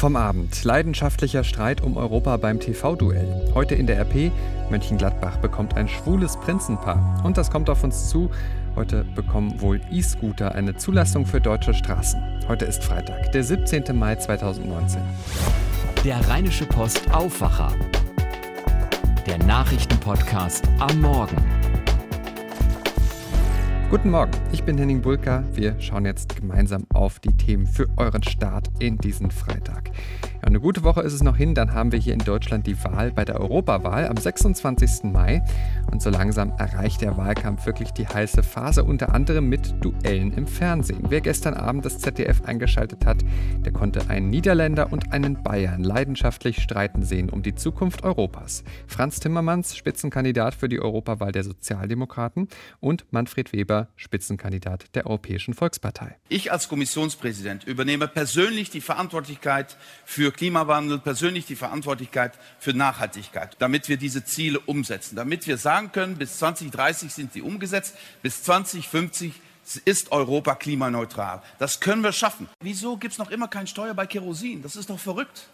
Vom Abend. Leidenschaftlicher Streit um Europa beim TV-Duell. Heute in der RP. Mönchengladbach bekommt ein schwules Prinzenpaar. Und das kommt auf uns zu. Heute bekommen wohl E-Scooter eine Zulassung für deutsche Straßen. Heute ist Freitag, der 17. Mai 2019. Der Rheinische Post Aufwacher. Der Nachrichtenpodcast am Morgen. Guten Morgen, ich bin Henning Bulka. Wir schauen jetzt gemeinsam auf die Themen für euren Start in diesen Freitag. Ja, eine gute Woche ist es noch hin, dann haben wir hier in Deutschland die Wahl bei der Europawahl am 26. Mai. Und so langsam erreicht der Wahlkampf wirklich die heiße Phase, unter anderem mit Duellen im Fernsehen. Wer gestern Abend das ZDF eingeschaltet hat, der konnte einen Niederländer und einen Bayern leidenschaftlich streiten sehen um die Zukunft Europas. Franz Timmermans, Spitzenkandidat für die Europawahl der Sozialdemokraten und Manfred Weber, Spitzenkandidat der Europäischen Volkspartei. Ich als Kommissionspräsident übernehme persönlich die Verantwortlichkeit für Klimawandel, persönlich die Verantwortlichkeit für Nachhaltigkeit, damit wir diese Ziele umsetzen, damit wir sagen können, bis 2030 sind sie umgesetzt, bis 2050 ist Europa klimaneutral. Das können wir schaffen. Wieso gibt es noch immer keine Steuer bei Kerosin? Das ist doch verrückt.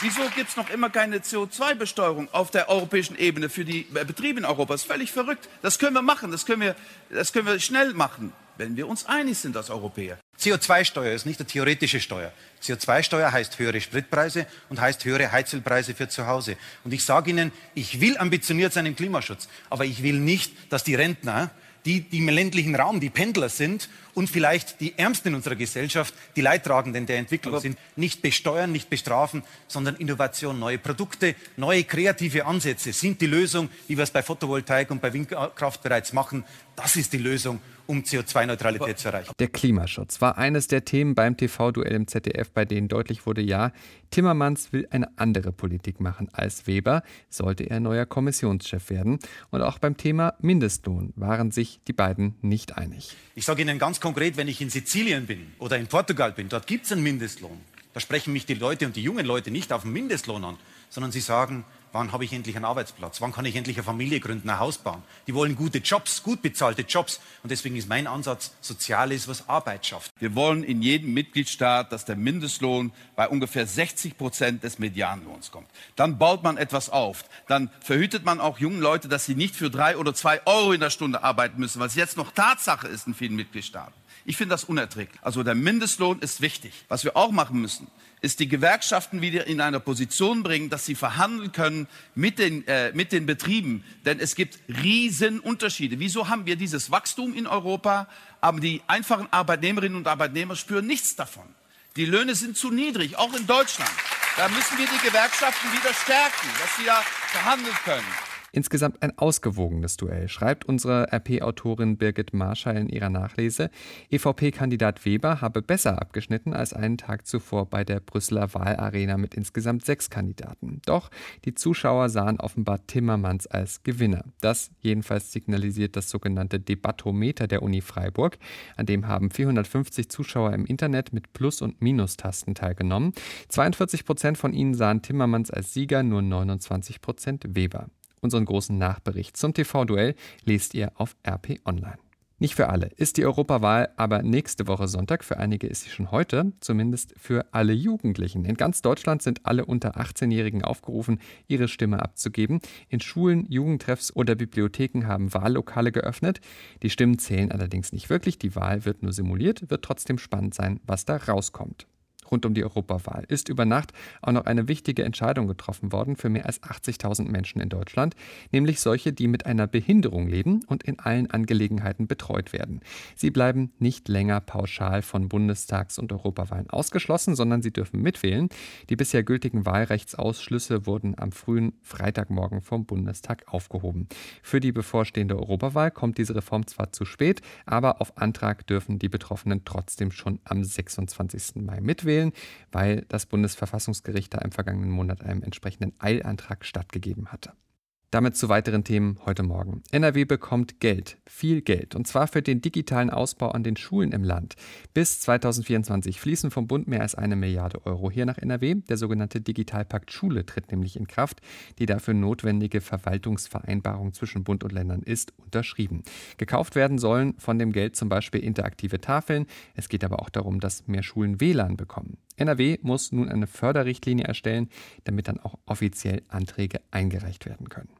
Wieso gibt es noch immer keine CO2-Besteuerung auf der europäischen Ebene für die Betriebe in Europa? Das ist völlig verrückt. Das können wir machen. Das können wir, das können wir schnell machen, wenn wir uns einig sind als Europäer. CO2-Steuer ist nicht eine theoretische Steuer. CO2-Steuer heißt höhere Spritpreise und heißt höhere Heizölpreise für zu Hause. Und ich sage Ihnen, ich will ambitioniert sein im Klimaschutz, aber ich will nicht, dass die Rentner die, die im ländlichen Raum die Pendler sind und vielleicht die Ärmsten in unserer Gesellschaft, die Leidtragenden der Entwicklung Aber sind, nicht besteuern, nicht bestrafen, sondern Innovation, neue Produkte, neue kreative Ansätze sind die Lösung, wie wir es bei Photovoltaik und bei Windkraft bereits machen. Das ist die Lösung, um CO2-Neutralität zu erreichen. Der Klimaschutz war eines der Themen beim TV-Duell im ZDF, bei denen deutlich wurde, ja, Timmermans will eine andere Politik machen als Weber, sollte er neuer Kommissionschef werden. Und auch beim Thema Mindestlohn waren sich die beiden nicht einig. Ich sage Ihnen ganz konkret, wenn ich in Sizilien bin oder in Portugal bin, dort gibt es einen Mindestlohn. Da sprechen mich die Leute und die jungen Leute nicht auf den Mindestlohn an, sondern sie sagen, Wann habe ich endlich einen Arbeitsplatz? Wann kann ich endlich eine Familie gründen, ein Haus bauen? Die wollen gute Jobs, gut bezahlte Jobs. Und deswegen ist mein Ansatz, Soziales, was Arbeit schafft. Wir wollen in jedem Mitgliedstaat, dass der Mindestlohn bei ungefähr 60 Prozent des Medianlohns kommt. Dann baut man etwas auf. Dann verhütet man auch jungen Leute, dass sie nicht für drei oder zwei Euro in der Stunde arbeiten müssen, was jetzt noch Tatsache ist in vielen Mitgliedstaaten. Ich finde das unerträglich. Also der Mindestlohn ist wichtig. Was wir auch machen müssen, ist die Gewerkschaften wieder in eine Position bringen, dass sie verhandeln können mit den, äh, mit den Betrieben. Denn es gibt Riesenunterschiede. Wieso haben wir dieses Wachstum in Europa, aber die einfachen Arbeitnehmerinnen und Arbeitnehmer spüren nichts davon. Die Löhne sind zu niedrig, auch in Deutschland. Da müssen wir die Gewerkschaften wieder stärken, dass sie da verhandeln können. Insgesamt ein ausgewogenes Duell, schreibt unsere RP-Autorin Birgit Marschall in ihrer Nachlese. EVP-Kandidat Weber habe besser abgeschnitten als einen Tag zuvor bei der Brüsseler Wahlarena mit insgesamt sechs Kandidaten. Doch die Zuschauer sahen offenbar Timmermans als Gewinner. Das jedenfalls signalisiert das sogenannte Debattometer der Uni Freiburg. An dem haben 450 Zuschauer im Internet mit Plus- und Minustasten teilgenommen. 42 Prozent von ihnen sahen Timmermans als Sieger, nur 29 Prozent Weber. Unseren großen Nachbericht zum TV-Duell lest ihr auf RP Online. Nicht für alle ist die Europawahl aber nächste Woche Sonntag. Für einige ist sie schon heute, zumindest für alle Jugendlichen. In ganz Deutschland sind alle unter 18-Jährigen aufgerufen, ihre Stimme abzugeben. In Schulen, Jugendtreffs oder Bibliotheken haben Wahllokale geöffnet. Die Stimmen zählen allerdings nicht wirklich. Die Wahl wird nur simuliert, wird trotzdem spannend sein, was da rauskommt rund um die Europawahl ist über Nacht auch noch eine wichtige Entscheidung getroffen worden für mehr als 80.000 Menschen in Deutschland, nämlich solche, die mit einer Behinderung leben und in allen Angelegenheiten betreut werden. Sie bleiben nicht länger pauschal von Bundestags- und Europawahlen ausgeschlossen, sondern sie dürfen mitwählen. Die bisher gültigen Wahlrechtsausschlüsse wurden am frühen Freitagmorgen vom Bundestag aufgehoben. Für die bevorstehende Europawahl kommt diese Reform zwar zu spät, aber auf Antrag dürfen die Betroffenen trotzdem schon am 26. Mai mitwählen wählen, weil das Bundesverfassungsgericht da im vergangenen Monat einem entsprechenden Eilantrag stattgegeben hatte. Damit zu weiteren Themen heute Morgen. NRW bekommt Geld, viel Geld, und zwar für den digitalen Ausbau an den Schulen im Land. Bis 2024 fließen vom Bund mehr als eine Milliarde Euro hier nach NRW. Der sogenannte Digitalpakt Schule tritt nämlich in Kraft. Die dafür notwendige Verwaltungsvereinbarung zwischen Bund und Ländern ist unterschrieben. Gekauft werden sollen von dem Geld zum Beispiel interaktive Tafeln. Es geht aber auch darum, dass mehr Schulen WLAN bekommen. NRW muss nun eine Förderrichtlinie erstellen, damit dann auch offiziell Anträge eingereicht werden können.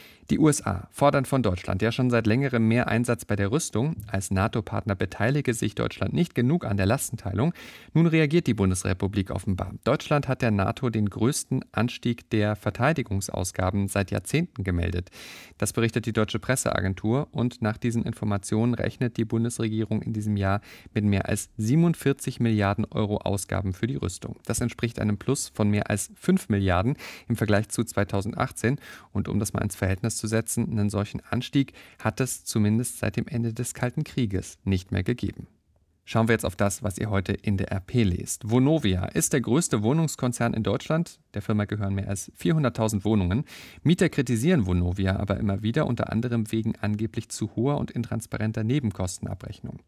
Die USA fordern von Deutschland ja schon seit längerem mehr Einsatz bei der Rüstung. Als NATO-Partner beteilige sich Deutschland nicht genug an der Lastenteilung. Nun reagiert die Bundesrepublik offenbar. Deutschland hat der NATO den größten Anstieg der Verteidigungsausgaben seit Jahrzehnten gemeldet. Das berichtet die deutsche Presseagentur und nach diesen Informationen rechnet die Bundesregierung in diesem Jahr mit mehr als 47 Milliarden Euro Ausgaben für die Rüstung. Das entspricht einem Plus von mehr als 5 Milliarden im Vergleich zu 2018 und um das mal ins Verhältnis zu setzen, einen solchen Anstieg hat es zumindest seit dem Ende des Kalten Krieges nicht mehr gegeben. Schauen wir jetzt auf das, was ihr heute in der RP lest. Vonovia ist der größte Wohnungskonzern in Deutschland. Der Firma gehören mehr als 400.000 Wohnungen. Mieter kritisieren Vonovia aber immer wieder, unter anderem wegen angeblich zu hoher und intransparenter Nebenkostenabrechnung.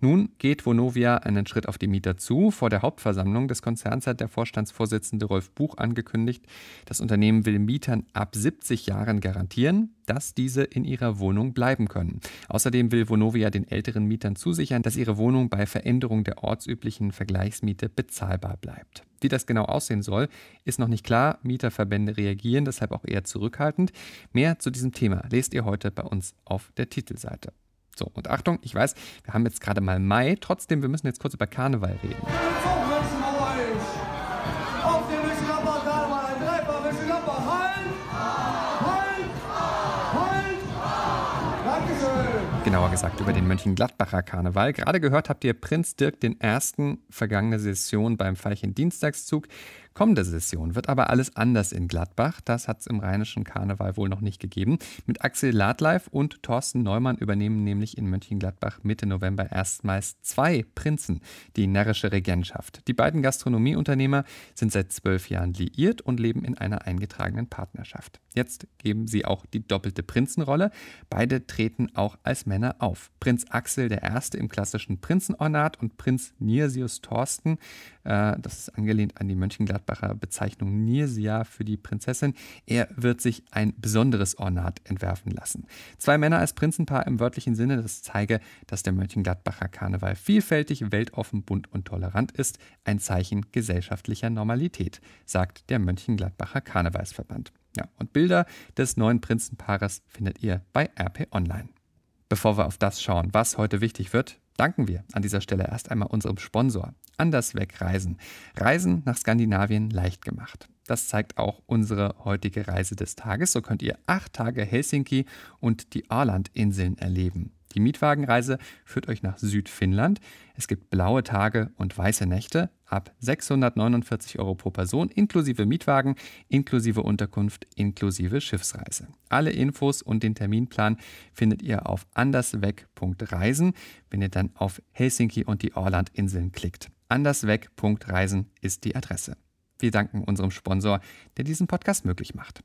Nun geht Vonovia einen Schritt auf die Mieter zu. Vor der Hauptversammlung des Konzerns hat der Vorstandsvorsitzende Rolf Buch angekündigt, das Unternehmen will Mietern ab 70 Jahren garantieren, dass diese in ihrer Wohnung bleiben können. Außerdem will Vonovia den älteren Mietern zusichern, dass ihre Wohnung bei Veränderung der ortsüblichen Vergleichsmiete bezahlbar bleibt. Wie das genau aussehen soll, ist noch nicht klar. Mieterverbände reagieren deshalb auch eher zurückhaltend. Mehr zu diesem Thema lest ihr heute bei uns auf der Titelseite. So, und Achtung, ich weiß, wir haben jetzt gerade mal Mai, trotzdem, wir müssen jetzt kurz über Karneval reden. Genauer gesagt über den Mönchengladbacher Karneval. Gerade gehört habt ihr Prinz Dirk den ersten vergangene Session beim Veilchen Dienstagszug. Kommende Session wird aber alles anders in Gladbach. Das hat es im rheinischen Karneval wohl noch nicht gegeben. Mit Axel Ladleif und Thorsten Neumann übernehmen nämlich in Mönchengladbach Mitte November erstmals zwei Prinzen die närrische Regentschaft. Die beiden Gastronomieunternehmer sind seit zwölf Jahren liiert und leben in einer eingetragenen Partnerschaft. Jetzt geben sie auch die doppelte Prinzenrolle. Beide treten auch als Männer auf. Prinz Axel der Erste im klassischen Prinzenornat und Prinz Nirsius Thorsten, äh, das ist angelehnt an die Mönchengladbach Gladbacher Bezeichnung Nirsia für die Prinzessin. Er wird sich ein besonderes Ornat entwerfen lassen. Zwei Männer als Prinzenpaar im wörtlichen Sinne, das zeige, dass der Mönchengladbacher Karneval vielfältig, weltoffen, bunt und tolerant ist. Ein Zeichen gesellschaftlicher Normalität, sagt der Mönchengladbacher Karnevalsverband. Ja, und Bilder des neuen Prinzenpaares findet ihr bei RP Online. Bevor wir auf das schauen, was heute wichtig wird, danken wir an dieser Stelle erst einmal unserem Sponsor. Andersweg reisen. Reisen nach Skandinavien leicht gemacht. Das zeigt auch unsere heutige Reise des Tages. So könnt ihr acht Tage Helsinki und die Åland-Inseln erleben. Die Mietwagenreise führt euch nach Südfinnland. Es gibt blaue Tage und weiße Nächte ab 649 Euro pro Person inklusive Mietwagen, inklusive Unterkunft, inklusive Schiffsreise. Alle Infos und den Terminplan findet ihr auf andersweg.reisen, wenn ihr dann auf Helsinki und die Åland-Inseln klickt. Andersweg.reisen ist die Adresse. Wir danken unserem Sponsor, der diesen Podcast möglich macht.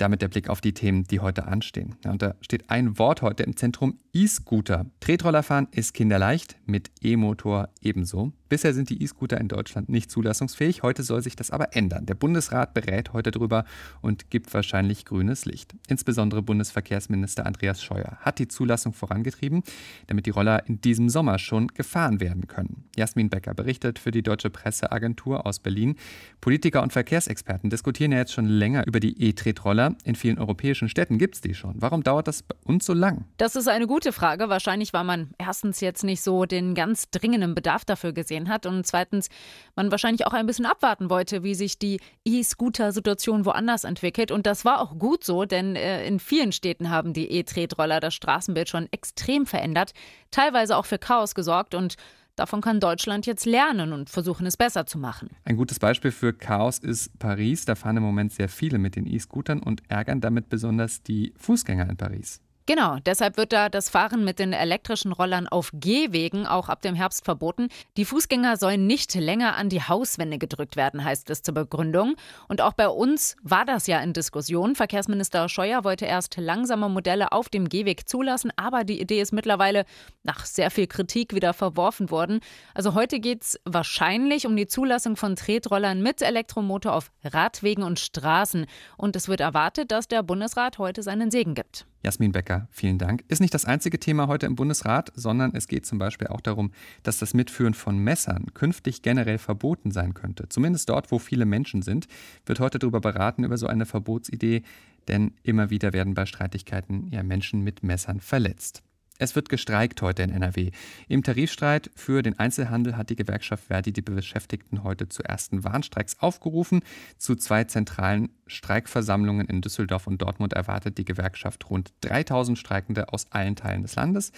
Damit der Blick auf die Themen, die heute anstehen. Und da steht ein Wort heute im Zentrum: E-Scooter. Tretroller ist kinderleicht, mit E-Motor ebenso. Bisher sind die E-Scooter in Deutschland nicht zulassungsfähig. Heute soll sich das aber ändern. Der Bundesrat berät heute drüber und gibt wahrscheinlich grünes Licht. Insbesondere Bundesverkehrsminister Andreas Scheuer hat die Zulassung vorangetrieben, damit die Roller in diesem Sommer schon gefahren werden können. Jasmin Becker berichtet für die Deutsche Presseagentur aus Berlin. Politiker und Verkehrsexperten diskutieren ja jetzt schon länger über die E-Tretroller. In vielen europäischen Städten gibt es die schon. Warum dauert das bei uns so lang? Das ist eine gute Frage. Wahrscheinlich, weil man erstens jetzt nicht so den ganz dringenden Bedarf dafür gesehen hat und zweitens man wahrscheinlich auch ein bisschen abwarten wollte, wie sich die E-Scooter-Situation woanders entwickelt. Und das war auch gut so, denn äh, in vielen Städten haben die E-Tretroller das Straßenbild schon extrem verändert, teilweise auch für Chaos gesorgt und Davon kann Deutschland jetzt lernen und versuchen, es besser zu machen. Ein gutes Beispiel für Chaos ist Paris. Da fahren im Moment sehr viele mit den E-Scootern und ärgern damit besonders die Fußgänger in Paris. Genau, deshalb wird da das Fahren mit den elektrischen Rollern auf Gehwegen auch ab dem Herbst verboten. Die Fußgänger sollen nicht länger an die Hauswände gedrückt werden, heißt es zur Begründung. Und auch bei uns war das ja in Diskussion. Verkehrsminister Scheuer wollte erst langsame Modelle auf dem Gehweg zulassen, aber die Idee ist mittlerweile nach sehr viel Kritik wieder verworfen worden. Also heute geht es wahrscheinlich um die Zulassung von Tretrollern mit Elektromotor auf Radwegen und Straßen. Und es wird erwartet, dass der Bundesrat heute seinen Segen gibt. Jasmin Becker, vielen Dank. Ist nicht das einzige Thema heute im Bundesrat, sondern es geht zum Beispiel auch darum, dass das Mitführen von Messern künftig generell verboten sein könnte. Zumindest dort, wo viele Menschen sind, wird heute darüber beraten, über so eine Verbotsidee, denn immer wieder werden bei Streitigkeiten ja Menschen mit Messern verletzt. Es wird gestreikt heute in NRW. Im Tarifstreit für den Einzelhandel hat die Gewerkschaft Verdi die Beschäftigten heute zu ersten Warnstreiks aufgerufen. Zu zwei zentralen Streikversammlungen in Düsseldorf und Dortmund erwartet die Gewerkschaft rund 3000 Streikende aus allen Teilen des Landes.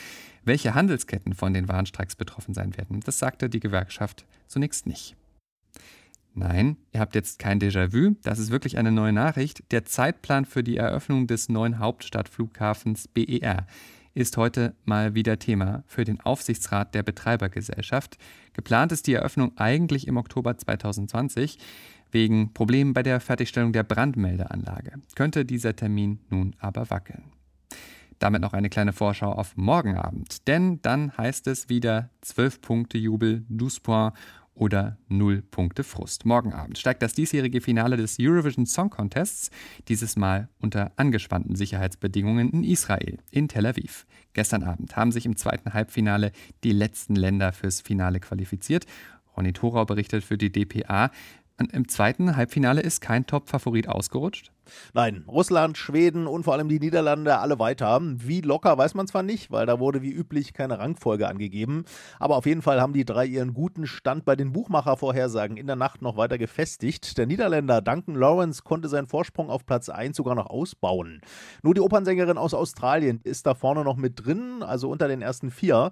Welche Handelsketten von den Warnstreiks betroffen sein werden, das sagte die Gewerkschaft zunächst nicht. Nein, ihr habt jetzt kein Déjà-vu, das ist wirklich eine neue Nachricht. Der Zeitplan für die Eröffnung des neuen Hauptstadtflughafens BER ist heute mal wieder Thema für den Aufsichtsrat der Betreibergesellschaft. Geplant ist die Eröffnung eigentlich im Oktober 2020. Wegen Problemen bei der Fertigstellung der Brandmeldeanlage könnte dieser Termin nun aber wackeln. Damit noch eine kleine Vorschau auf morgen Abend, denn dann heißt es wieder 12 Punkte Jubel, 12 points oder 0 Punkte Frust. Morgen Abend steigt das diesjährige Finale des Eurovision Song Contests, dieses Mal unter angespannten Sicherheitsbedingungen in Israel, in Tel Aviv. Gestern Abend haben sich im zweiten Halbfinale die letzten Länder fürs Finale qualifiziert. Ronny Thorau berichtet für die DPA. Und Im zweiten Halbfinale ist kein Top-Favorit ausgerutscht. Nein, Russland, Schweden und vor allem die Niederlande alle weiter. Wie locker weiß man zwar nicht, weil da wurde wie üblich keine Rangfolge angegeben, aber auf jeden Fall haben die drei ihren guten Stand bei den Buchmachervorhersagen in der Nacht noch weiter gefestigt. Der Niederländer Duncan Lawrence konnte seinen Vorsprung auf Platz 1 sogar noch ausbauen. Nur die Opernsängerin aus Australien ist da vorne noch mit drin, also unter den ersten vier.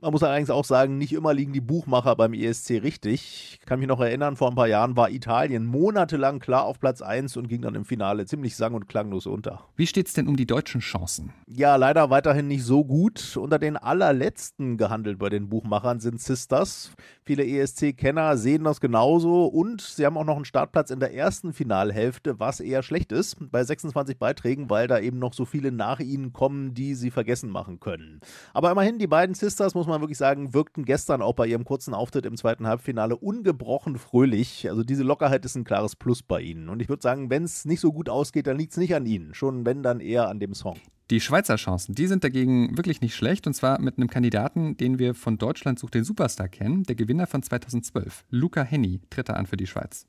Man muss allerdings auch sagen, nicht immer liegen die Buchmacher beim ESC richtig. Ich kann mich noch erinnern, vor ein paar Jahren war Italien monatelang klar auf Platz 1 und ging dann im Finale Finale ziemlich sang- und klanglos unter. Wie steht es denn um die deutschen Chancen? Ja, leider weiterhin nicht so gut. Unter den allerletzten gehandelt bei den Buchmachern sind Sisters. Viele ESC-Kenner sehen das genauso und sie haben auch noch einen Startplatz in der ersten Finalhälfte, was eher schlecht ist bei 26 Beiträgen, weil da eben noch so viele nach ihnen kommen, die sie vergessen machen können. Aber immerhin, die beiden Sisters, muss man wirklich sagen, wirkten gestern auch bei ihrem kurzen Auftritt im zweiten Halbfinale ungebrochen fröhlich. Also diese Lockerheit ist ein klares Plus bei ihnen. Und ich würde sagen, wenn es nicht so gut ausgeht, dann liegt es nicht an ihnen. Schon wenn, dann eher an dem Song. Die Schweizer Chancen, die sind dagegen wirklich nicht schlecht. Und zwar mit einem Kandidaten, den wir von Deutschland sucht den Superstar kennen. Der Gewinner von 2012, Luca Henny, tritt er an für die Schweiz.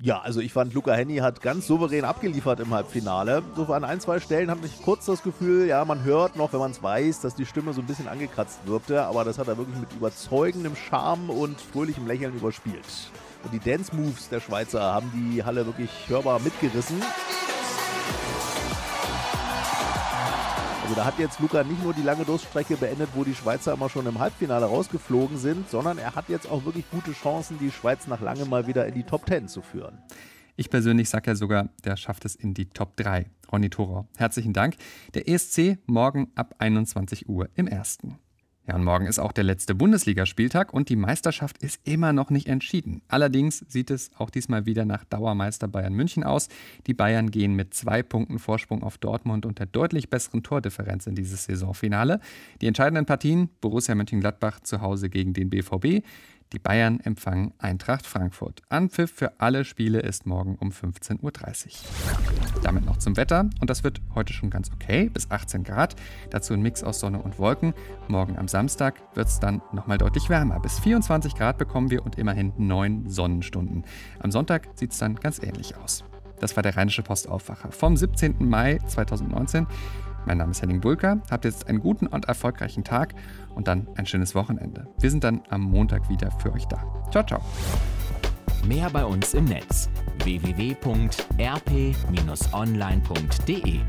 Ja, also ich fand, Luca Henny hat ganz souverän abgeliefert im Halbfinale. So an ein, zwei Stellen hatte ich kurz das Gefühl, ja, man hört noch, wenn man es weiß, dass die Stimme so ein bisschen angekratzt wirkte, aber das hat er wirklich mit überzeugendem Charme und fröhlichem Lächeln überspielt. Und die Dance Moves der Schweizer haben die Halle wirklich hörbar mitgerissen. Also da hat jetzt Luca nicht nur die lange Durststrecke beendet, wo die Schweizer immer schon im Halbfinale rausgeflogen sind, sondern er hat jetzt auch wirklich gute Chancen, die Schweiz nach langem mal wieder in die Top 10 zu führen. Ich persönlich sage ja sogar, der schafft es in die Top 3. Ronny Thorau, herzlichen Dank. Der ESC morgen ab 21 Uhr im ersten. Ja, und morgen ist auch der letzte Bundesligaspieltag und die Meisterschaft ist immer noch nicht entschieden. Allerdings sieht es auch diesmal wieder nach Dauermeister Bayern München aus. Die Bayern gehen mit zwei Punkten Vorsprung auf Dortmund und der deutlich besseren Tordifferenz in dieses Saisonfinale. Die entscheidenden Partien Borussia Mönchengladbach zu Hause gegen den BVB, die Bayern empfangen Eintracht Frankfurt. Anpfiff für alle Spiele ist morgen um 15.30 Uhr. Damit noch zum Wetter. Und das wird heute schon ganz okay, bis 18 Grad. Dazu ein Mix aus Sonne und Wolken. Morgen am Samstag wird es dann nochmal deutlich wärmer. Bis 24 Grad bekommen wir und immerhin 9 Sonnenstunden. Am Sonntag sieht es dann ganz ähnlich aus. Das war der Rheinische Postaufwacher vom 17. Mai 2019. Mein Name ist Henning Bulka. Habt jetzt einen guten und erfolgreichen Tag und dann ein schönes Wochenende. Wir sind dann am Montag wieder für euch da. Ciao, ciao. Mehr bei uns im Netz www.rp-online.de